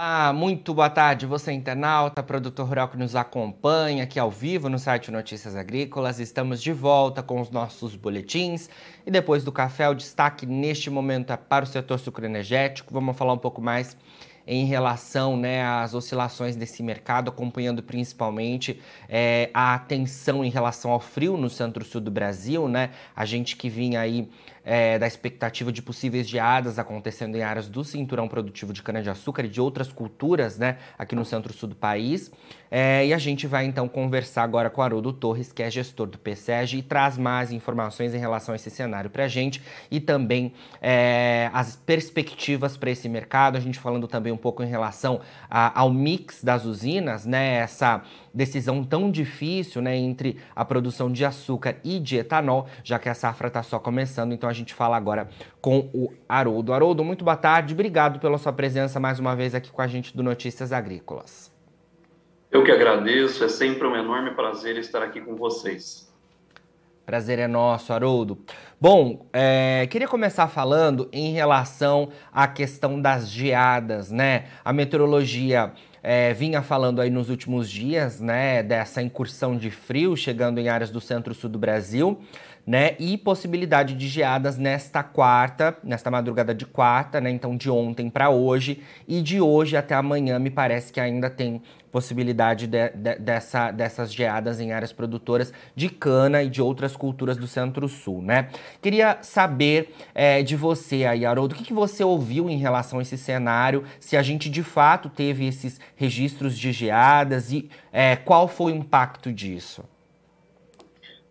Olá, muito boa tarde, você internauta, produtor rural que nos acompanha aqui ao vivo no site Notícias Agrícolas. Estamos de volta com os nossos boletins e depois do café, o destaque neste momento é para o setor sucroenergético. Vamos falar um pouco mais em relação né, às oscilações desse mercado, acompanhando principalmente é, a atenção em relação ao frio no centro-sul do Brasil, né? A gente que vinha aí é, da expectativa de possíveis geadas acontecendo em áreas do cinturão produtivo de cana-de-açúcar e de outras culturas, né, aqui no centro-sul do país. É, e a gente vai então conversar agora com Haroldo Torres, que é gestor do PSEG, e traz mais informações em relação a esse cenário para a gente e também é, as perspectivas para esse mercado. A gente falando também um pouco em relação a, ao mix das usinas, né, essa decisão tão difícil né, entre a produção de açúcar e de etanol, já que a safra está só começando. Então a gente fala agora com o Haroldo. Haroldo, muito boa tarde. Obrigado pela sua presença mais uma vez aqui com a gente do Notícias Agrícolas. Eu que agradeço, é sempre um enorme prazer estar aqui com vocês. Prazer é nosso, Haroldo. Bom, é, queria começar falando em relação à questão das geadas, né? A meteorologia é, vinha falando aí nos últimos dias, né, dessa incursão de frio chegando em áreas do centro-sul do Brasil, né, e possibilidade de geadas nesta quarta, nesta madrugada de quarta, né, então de ontem para hoje e de hoje até amanhã me parece que ainda tem possibilidade de, de, dessa, dessas geadas em áreas produtoras de cana e de outras culturas do Centro-Sul, né? Queria saber é, de você aí, Haroldo, o que, que você ouviu em relação a esse cenário, se a gente de fato teve esses registros de geadas e é, qual foi o impacto disso?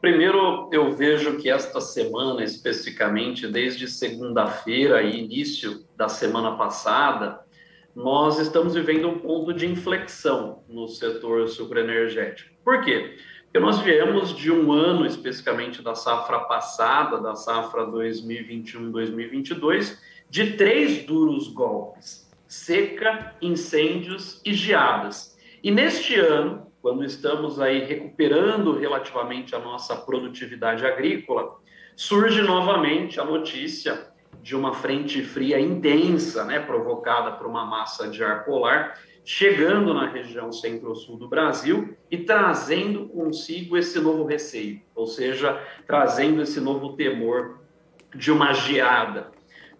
Primeiro, eu vejo que esta semana, especificamente desde segunda-feira e início da semana passada, nós estamos vivendo um ponto de inflexão no setor sucroenergético. Por quê? Porque nós viemos de um ano, especificamente da safra passada, da safra 2021-2022, de três duros golpes: seca, incêndios e geadas. E neste ano, quando estamos aí recuperando relativamente a nossa produtividade agrícola, surge novamente a notícia de uma frente fria intensa, né, provocada por uma massa de ar polar, chegando na região centro-sul do Brasil e trazendo consigo esse novo receio, ou seja, trazendo esse novo temor de uma geada.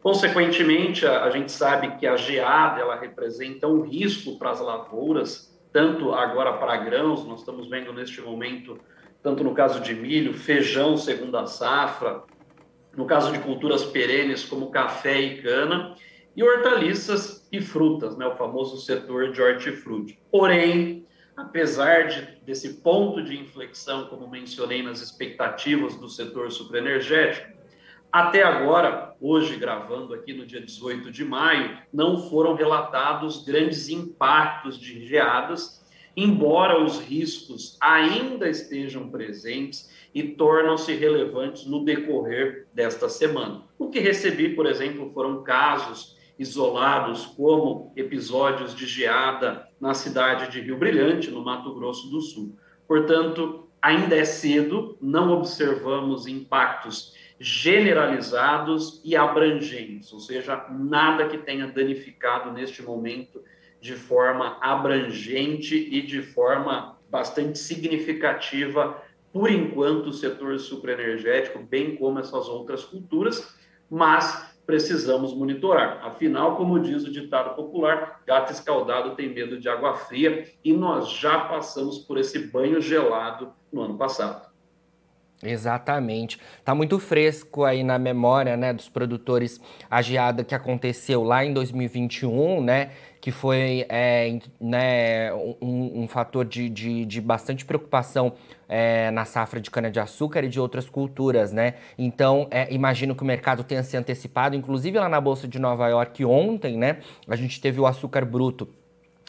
Consequentemente, a, a gente sabe que a geada ela representa um risco para as lavouras, tanto agora para grãos, nós estamos vendo neste momento, tanto no caso de milho, feijão segunda safra, no caso de culturas perenes como café e cana, e hortaliças e frutas, né, o famoso setor de hortifruti. Porém, apesar de, desse ponto de inflexão, como mencionei nas expectativas do setor sucroenergético, até agora, hoje gravando aqui no dia 18 de maio, não foram relatados grandes impactos de geadas, embora os riscos ainda estejam presentes e tornam-se relevantes no decorrer desta semana. O que recebi, por exemplo, foram casos isolados, como episódios de geada na cidade de Rio Brilhante, no Mato Grosso do Sul. Portanto, ainda é cedo, não observamos impactos generalizados e abrangentes, ou seja, nada que tenha danificado neste momento de forma abrangente e de forma bastante significativa por enquanto, o setor sucroenergético, bem como essas outras culturas, mas precisamos monitorar. Afinal, como diz o ditado popular, gato escaldado tem medo de água fria e nós já passamos por esse banho gelado no ano passado. Exatamente. Tá muito fresco aí na memória, né, dos produtores a geada que aconteceu lá em 2021, né, que foi é, né, um, um fator de, de, de, bastante preocupação é, na safra de cana-de-açúcar e de outras culturas, né? Então, é, imagino que o mercado tenha se antecipado, inclusive lá na Bolsa de Nova York ontem, né, a gente teve o açúcar bruto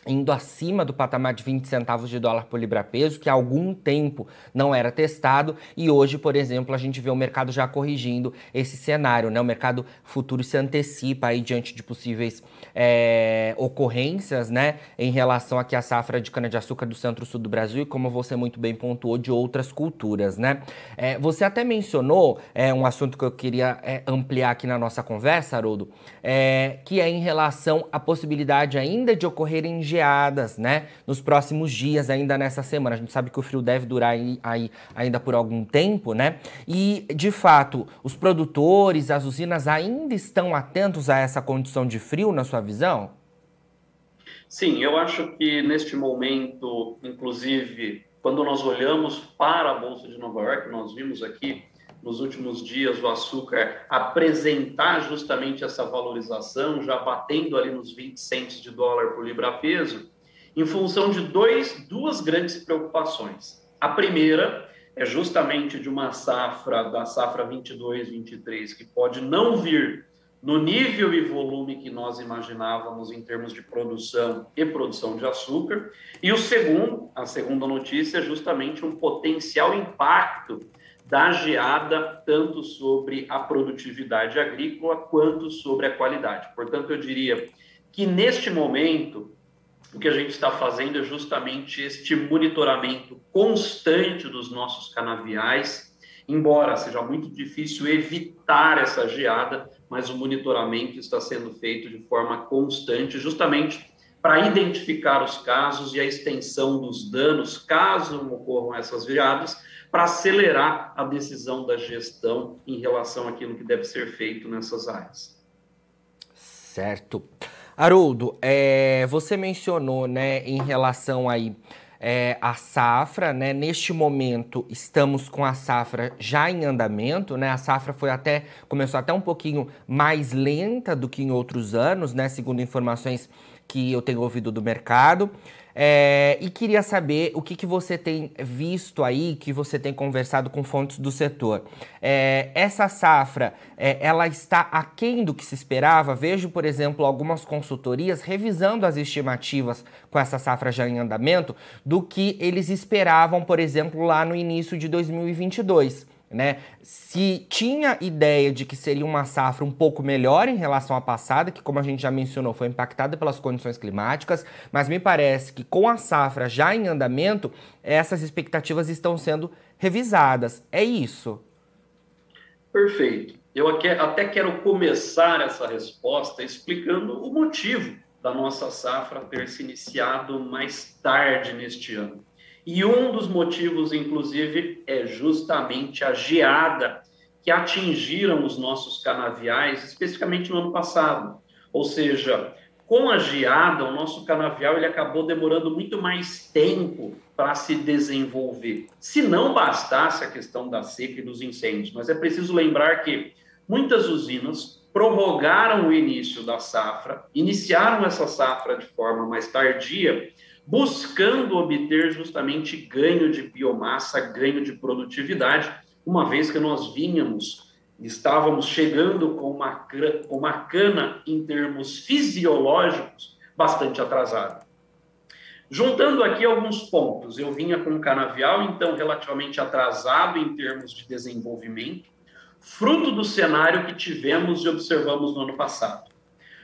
indo acima do patamar de 20 centavos de dólar por libra-peso, que há algum tempo não era testado, e hoje, por exemplo, a gente vê o mercado já corrigindo esse cenário, né? O mercado futuro se antecipa aí diante de possíveis é, ocorrências, né, em relação aqui à safra de cana-de-açúcar do centro-sul do Brasil e como você muito bem pontuou, de outras culturas, né? É, você até mencionou é, um assunto que eu queria é, ampliar aqui na nossa conversa, Haroldo, é, que é em relação à possibilidade ainda de ocorrerem geadas, né? Nos próximos dias, ainda nessa semana. A gente sabe que o frio deve durar aí, aí ainda por algum tempo, né? E, de fato, os produtores, as usinas ainda estão atentos a essa condição de frio, na sua visão? Sim, eu acho que neste momento, inclusive, quando nós olhamos para a Bolsa de Nova York, nós vimos aqui nos últimos dias o açúcar apresentar justamente essa valorização, já batendo ali nos 20 centos de dólar por libra-peso, em função de dois, duas grandes preocupações. A primeira é justamente de uma safra, da safra 22-23, que pode não vir no nível e volume que nós imaginávamos em termos de produção e produção de açúcar. E o segundo, a segunda notícia, é justamente um potencial impacto da geada, tanto sobre a produtividade agrícola quanto sobre a qualidade. Portanto, eu diria que neste momento, o que a gente está fazendo é justamente este monitoramento constante dos nossos canaviais, embora seja muito difícil evitar essa geada, mas o monitoramento está sendo feito de forma constante, justamente para identificar os casos e a extensão dos danos, caso ocorram essas geadas, para acelerar a decisão da gestão em relação àquilo que deve ser feito nessas áreas. Certo. Haroldo, é, você mencionou, né, em relação aí é, a safra, né? Neste momento estamos com a safra já em andamento, né? A safra foi até começou até um pouquinho mais lenta do que em outros anos, né? Segundo informações que eu tenho ouvido do mercado. É, e queria saber o que, que você tem visto aí, que você tem conversado com fontes do setor. É, essa safra, é, ela está aquém do que se esperava? Vejo, por exemplo, algumas consultorias revisando as estimativas com essa safra já em andamento do que eles esperavam, por exemplo, lá no início de 2022 né? Se tinha ideia de que seria uma safra um pouco melhor em relação à passada, que como a gente já mencionou, foi impactada pelas condições climáticas, mas me parece que com a safra já em andamento, essas expectativas estão sendo revisadas. É isso? Perfeito. Eu até quero começar essa resposta explicando o motivo da nossa safra ter se iniciado mais tarde neste ano. E um dos motivos, inclusive, é justamente a geada que atingiram os nossos canaviais, especificamente no ano passado. Ou seja, com a geada, o nosso canavial ele acabou demorando muito mais tempo para se desenvolver. Se não bastasse a questão da seca e dos incêndios, mas é preciso lembrar que muitas usinas prorrogaram o início da safra, iniciaram essa safra de forma mais tardia, buscando obter justamente ganho de biomassa, ganho de produtividade, uma vez que nós vínhamos, estávamos chegando com uma, com uma cana em termos fisiológicos bastante atrasada. Juntando aqui alguns pontos, eu vinha com um canavial, então, relativamente atrasado em termos de desenvolvimento, fruto do cenário que tivemos e observamos no ano passado.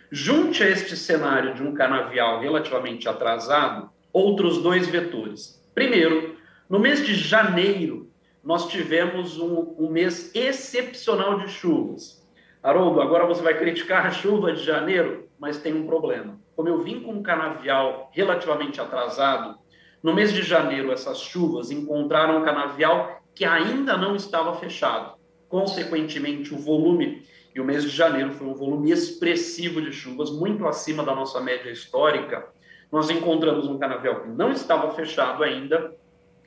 Junte a este cenário de um canavial relativamente atrasado, outros dois vetores. Primeiro, no mês de janeiro, nós tivemos um, um mês excepcional de chuvas. Haroldo, agora você vai criticar a chuva de janeiro, mas tem um problema. Como eu vim com um canavial relativamente atrasado, no mês de janeiro, essas chuvas encontraram um canavial que ainda não estava fechado. Consequentemente, o volume e o mês de janeiro foi um volume expressivo de chuvas, muito acima da nossa média histórica. Nós encontramos um canavial que não estava fechado ainda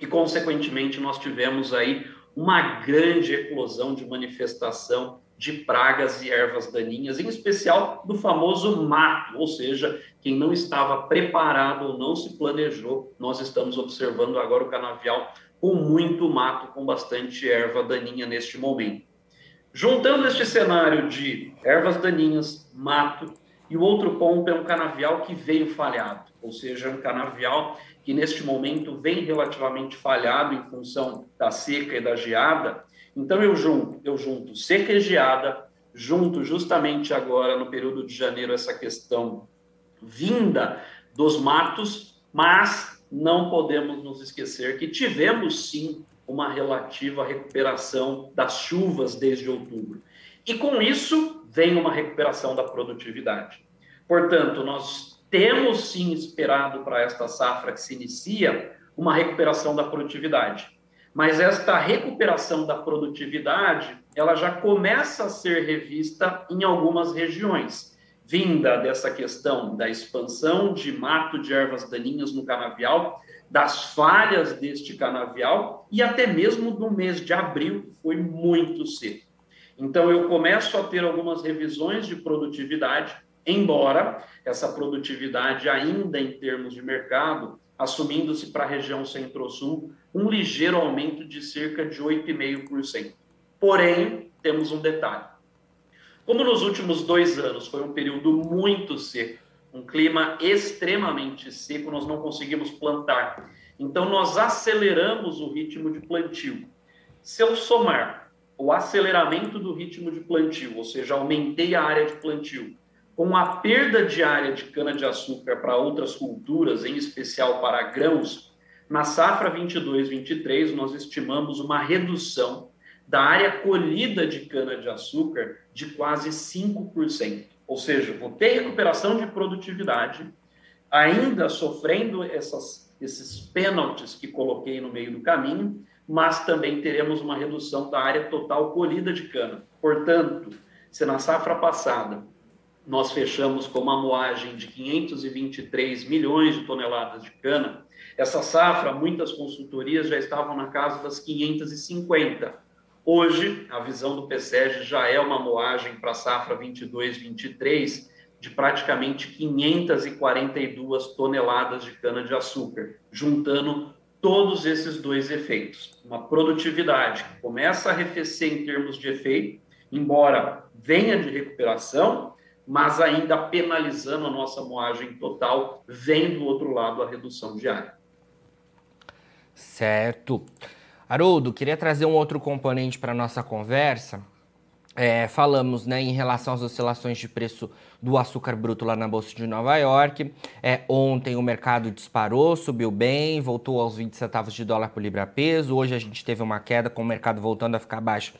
e, consequentemente, nós tivemos aí uma grande eclosão de manifestação de pragas e ervas daninhas, em especial do famoso mato, ou seja, quem não estava preparado ou não se planejou, nós estamos observando agora o canavial com muito mato, com bastante erva daninha neste momento. Juntando este cenário de ervas daninhas, mato e o outro ponto é um canavial que veio falhado, ou seja, um canavial que neste momento vem relativamente falhado em função da seca e da geada. Então eu junto, eu junto seca e geada, junto justamente agora no período de janeiro essa questão vinda dos matos, mas não podemos nos esquecer que tivemos sim uma relativa recuperação das chuvas desde outubro. E com isso vem uma recuperação da produtividade. Portanto, nós temos sim esperado para esta safra que se inicia uma recuperação da produtividade. Mas esta recuperação da produtividade, ela já começa a ser revista em algumas regiões, vinda dessa questão da expansão de mato de ervas daninhas no canavial, das falhas deste canavial e até mesmo do mês de abril, que foi muito seco. Então, eu começo a ter algumas revisões de produtividade, embora essa produtividade, ainda em termos de mercado, assumindo-se para a região centro-sul, um ligeiro aumento de cerca de 8,5%. Porém, temos um detalhe. Como nos últimos dois anos foi um período muito seco, um clima extremamente seco, nós não conseguimos plantar. Então, nós aceleramos o ritmo de plantio. Se eu somar o aceleramento do ritmo de plantio, ou seja, aumentei a área de plantio, com a perda de área de cana-de-açúcar para outras culturas, em especial para grãos, na safra 22-23, nós estimamos uma redução da área colhida de cana-de-açúcar de quase 5%. Ou seja, vou ter recuperação de produtividade, ainda sofrendo essas, esses pênaltis que coloquei no meio do caminho, mas também teremos uma redução da área total colhida de cana. Portanto, se na safra passada nós fechamos com uma moagem de 523 milhões de toneladas de cana, essa safra, muitas consultorias já estavam na casa das 550 Hoje, a visão do PSEG já é uma moagem para a safra 22-23 de praticamente 542 toneladas de cana-de-açúcar, juntando todos esses dois efeitos. Uma produtividade que começa a arrefecer em termos de efeito, embora venha de recuperação, mas ainda penalizando a nossa moagem total, vem do outro lado a redução diária. Certo. Haroldo, queria trazer um outro componente para a nossa conversa. É, falamos né, em relação às oscilações de preço do açúcar bruto lá na Bolsa de Nova York. É, ontem o mercado disparou, subiu bem, voltou aos 20 centavos de dólar por libra peso. Hoje a gente teve uma queda com o mercado voltando a ficar abaixo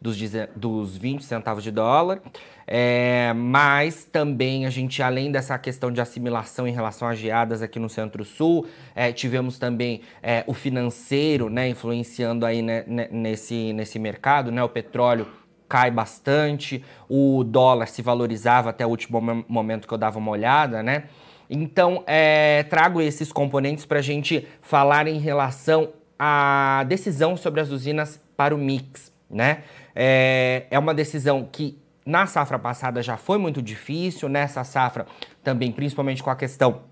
dos, dos 20 centavos de dólar. É, mas também a gente, além dessa questão de assimilação em relação às geadas aqui no Centro-Sul, é, tivemos também é, o financeiro né, influenciando aí né, nesse, nesse mercado, né, o petróleo cai bastante, o dólar se valorizava até o último momento que eu dava uma olhada, né? Então, é, trago esses componentes para a gente falar em relação à decisão sobre as usinas para o mix, né? É, é uma decisão que na safra passada já foi muito difícil, nessa safra também, principalmente com a questão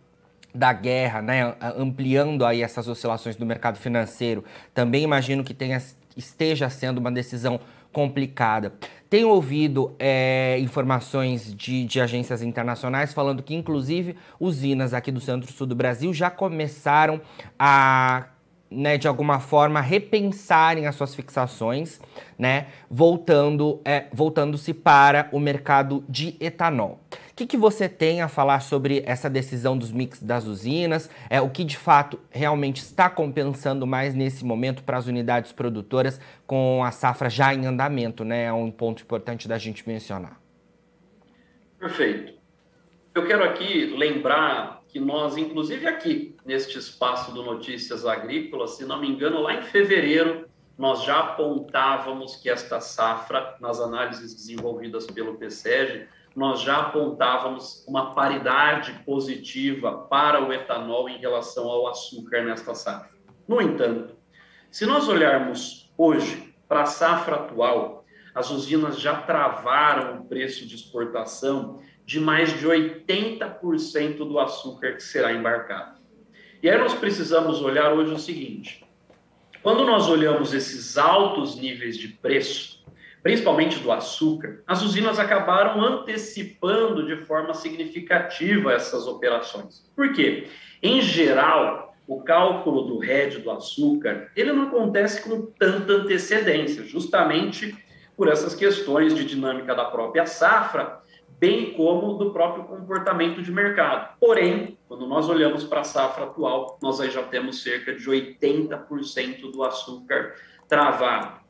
da guerra, né, ampliando aí essas oscilações do mercado financeiro, também imagino que tenha, esteja sendo uma decisão complicada. Tenho ouvido é, informações de, de, agências internacionais falando que, inclusive, usinas aqui do centro-sul do Brasil já começaram a né, de alguma forma, repensarem as suas fixações, né, voltando, é, voltando-se para o mercado de etanol. Que, que você tem a falar sobre essa decisão dos mix das usinas? É o que de fato realmente está compensando mais nesse momento para as unidades produtoras com a safra já em andamento, né? É um ponto importante da gente mencionar. Perfeito. Eu quero aqui lembrar que nós, inclusive aqui, neste espaço do Notícias Agrícolas, se não me engano, lá em fevereiro, nós já apontávamos que esta safra, nas análises desenvolvidas pelo PSEG, nós já apontávamos uma paridade positiva para o etanol em relação ao açúcar nesta safra. No entanto, se nós olharmos hoje para a safra atual, as usinas já travaram o preço de exportação de mais de 80% do açúcar que será embarcado. E aí nós precisamos olhar hoje o seguinte: quando nós olhamos esses altos níveis de preço, principalmente do açúcar, as usinas acabaram antecipando de forma significativa essas operações. Por quê? Em geral, o cálculo do RED do açúcar, ele não acontece com tanta antecedência, justamente por essas questões de dinâmica da própria safra, bem como do próprio comportamento de mercado. Porém, quando nós olhamos para a safra atual, nós aí já temos cerca de 80% do açúcar travado.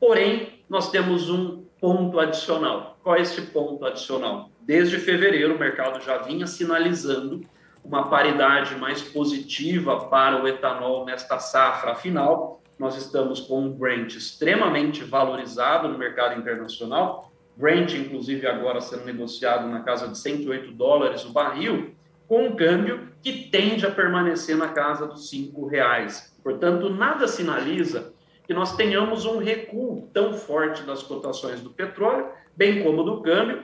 Porém, nós temos um ponto adicional. Qual é esse ponto adicional? Desde fevereiro, o mercado já vinha sinalizando uma paridade mais positiva para o etanol nesta safra. Afinal, nós estamos com um Brent extremamente valorizado no mercado internacional. Brent, inclusive, agora sendo negociado na casa de 108 dólares o barril, com um câmbio que tende a permanecer na casa dos cinco reais. Portanto, nada sinaliza que nós tenhamos um recuo tão forte das cotações do petróleo, bem como do câmbio,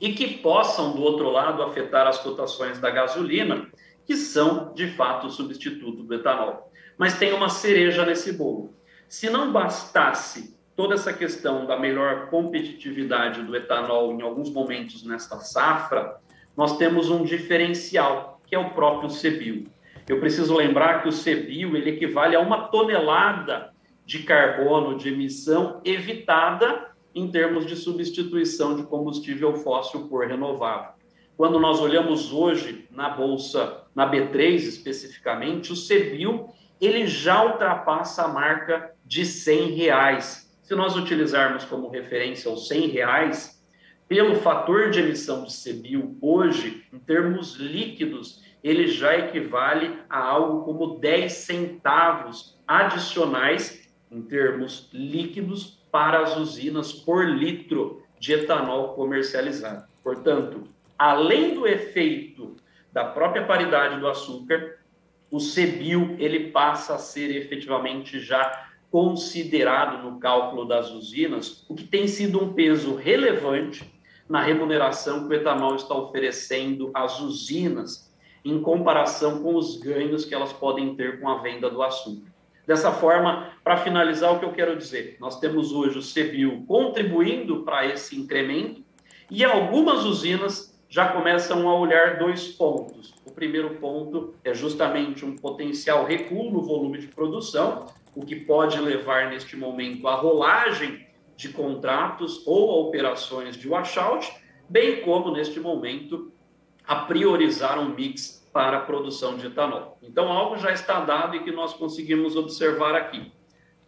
e que possam, do outro lado, afetar as cotações da gasolina, que são, de fato, o substituto do etanol. Mas tem uma cereja nesse bolo. Se não bastasse toda essa questão da melhor competitividade do etanol em alguns momentos nesta safra, nós temos um diferencial, que é o próprio CBIO. Eu preciso lembrar que o CBIO ele equivale a uma tonelada de carbono de emissão evitada em termos de substituição de combustível fóssil por renovável. Quando nós olhamos hoje na bolsa, na B3 especificamente, o CBIL ele já ultrapassa a marca de 100 reais. Se nós utilizarmos como referência os 100 reais, pelo fator de emissão de CBIL hoje, em termos líquidos, ele já equivale a algo como 10 centavos adicionais em termos líquidos para as usinas por litro de etanol comercializado. Portanto, além do efeito da própria paridade do açúcar, o CBIL ele passa a ser efetivamente já considerado no cálculo das usinas, o que tem sido um peso relevante na remuneração que o etanol está oferecendo às usinas em comparação com os ganhos que elas podem ter com a venda do açúcar. Dessa forma, para finalizar, o que eu quero dizer, nós temos hoje o CBIO contribuindo para esse incremento e algumas usinas já começam a olhar dois pontos. O primeiro ponto é justamente um potencial recuo no volume de produção, o que pode levar neste momento à rolagem de contratos ou a operações de washout, bem como neste momento a priorizar um mix para a produção de etanol. Então, algo já está dado e que nós conseguimos observar aqui.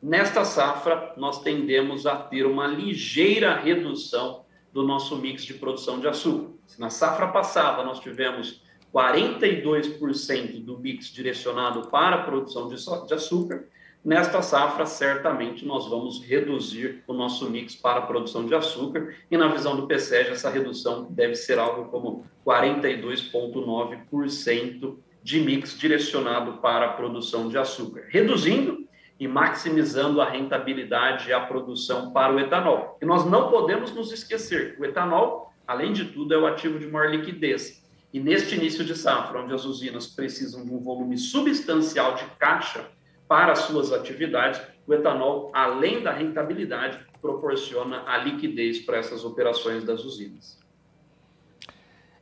Nesta safra, nós tendemos a ter uma ligeira redução do nosso mix de produção de açúcar. Se na safra passada nós tivemos 42% do mix direcionado para a produção de açúcar, Nesta safra, certamente, nós vamos reduzir o nosso mix para a produção de açúcar, e na visão do PSEG, essa redução deve ser algo como 42,9% de mix direcionado para a produção de açúcar, reduzindo e maximizando a rentabilidade e a produção para o etanol. E nós não podemos nos esquecer, o etanol, além de tudo, é o ativo de maior liquidez. E neste início de safra, onde as usinas precisam de um volume substancial de caixa para as suas atividades, o etanol, além da rentabilidade, proporciona a liquidez para essas operações das usinas.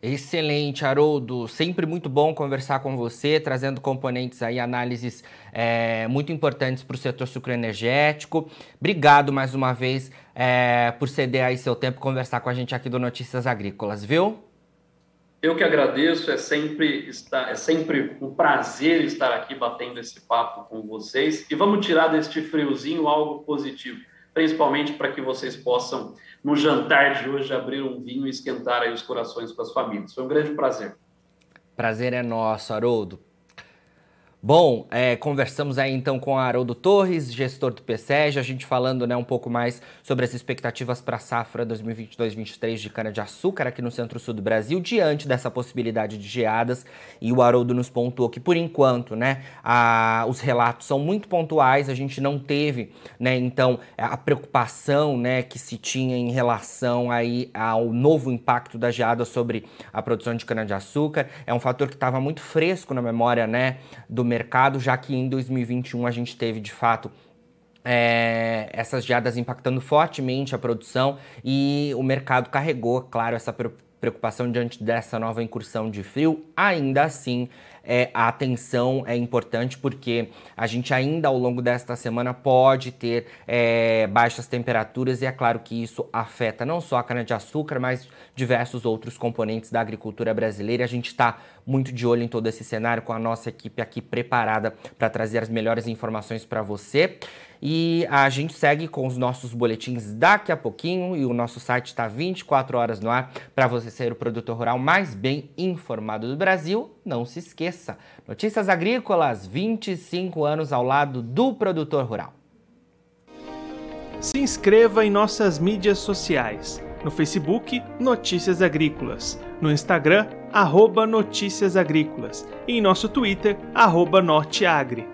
Excelente, Haroldo. Sempre muito bom conversar com você, trazendo componentes aí, análises é, muito importantes para o setor sucroenergético. Obrigado mais uma vez é, por ceder aí seu tempo conversar com a gente aqui do Notícias Agrícolas, viu? Eu que agradeço, é sempre, estar, é sempre um prazer estar aqui batendo esse papo com vocês. E vamos tirar deste friozinho algo positivo, principalmente para que vocês possam, no jantar de hoje, abrir um vinho e esquentar aí os corações com as famílias. Foi um grande prazer. Prazer é nosso, Haroldo. Bom, é, conversamos aí então com Haroldo Torres, gestor do PSEG, a gente falando né, um pouco mais sobre as expectativas para a safra 2022-23 de cana-de-açúcar aqui no centro-sul do Brasil, diante dessa possibilidade de geadas. E o Haroldo nos pontuou que, por enquanto, né, a, os relatos são muito pontuais, a gente não teve, né, então, a preocupação né, que se tinha em relação aí ao novo impacto da geada sobre a produção de cana-de-açúcar. É um fator que estava muito fresco na memória né, do mercado, já que em 2021 a gente teve de fato é, essas geadas impactando fortemente a produção e o mercado carregou, claro, essa preocupação diante dessa nova incursão de frio. Ainda assim, é, a atenção é importante porque a gente ainda ao longo desta semana pode ter é, baixas temperaturas e é claro que isso afeta não só a cana-de-açúcar, mas diversos outros componentes da agricultura brasileira. A gente está muito de olho em todo esse cenário com a nossa equipe aqui preparada para trazer as melhores informações para você. E a gente segue com os nossos boletins daqui a pouquinho e o nosso site está 24 horas no ar para você ser o produtor rural mais bem informado do Brasil. Não se esqueça, Notícias Agrícolas, 25 anos ao lado do produtor rural. Se inscreva em nossas mídias sociais. No Facebook, Notícias Agrícolas. No Instagram, arroba Notícias Agrícolas. E em nosso Twitter, arroba Norteagri.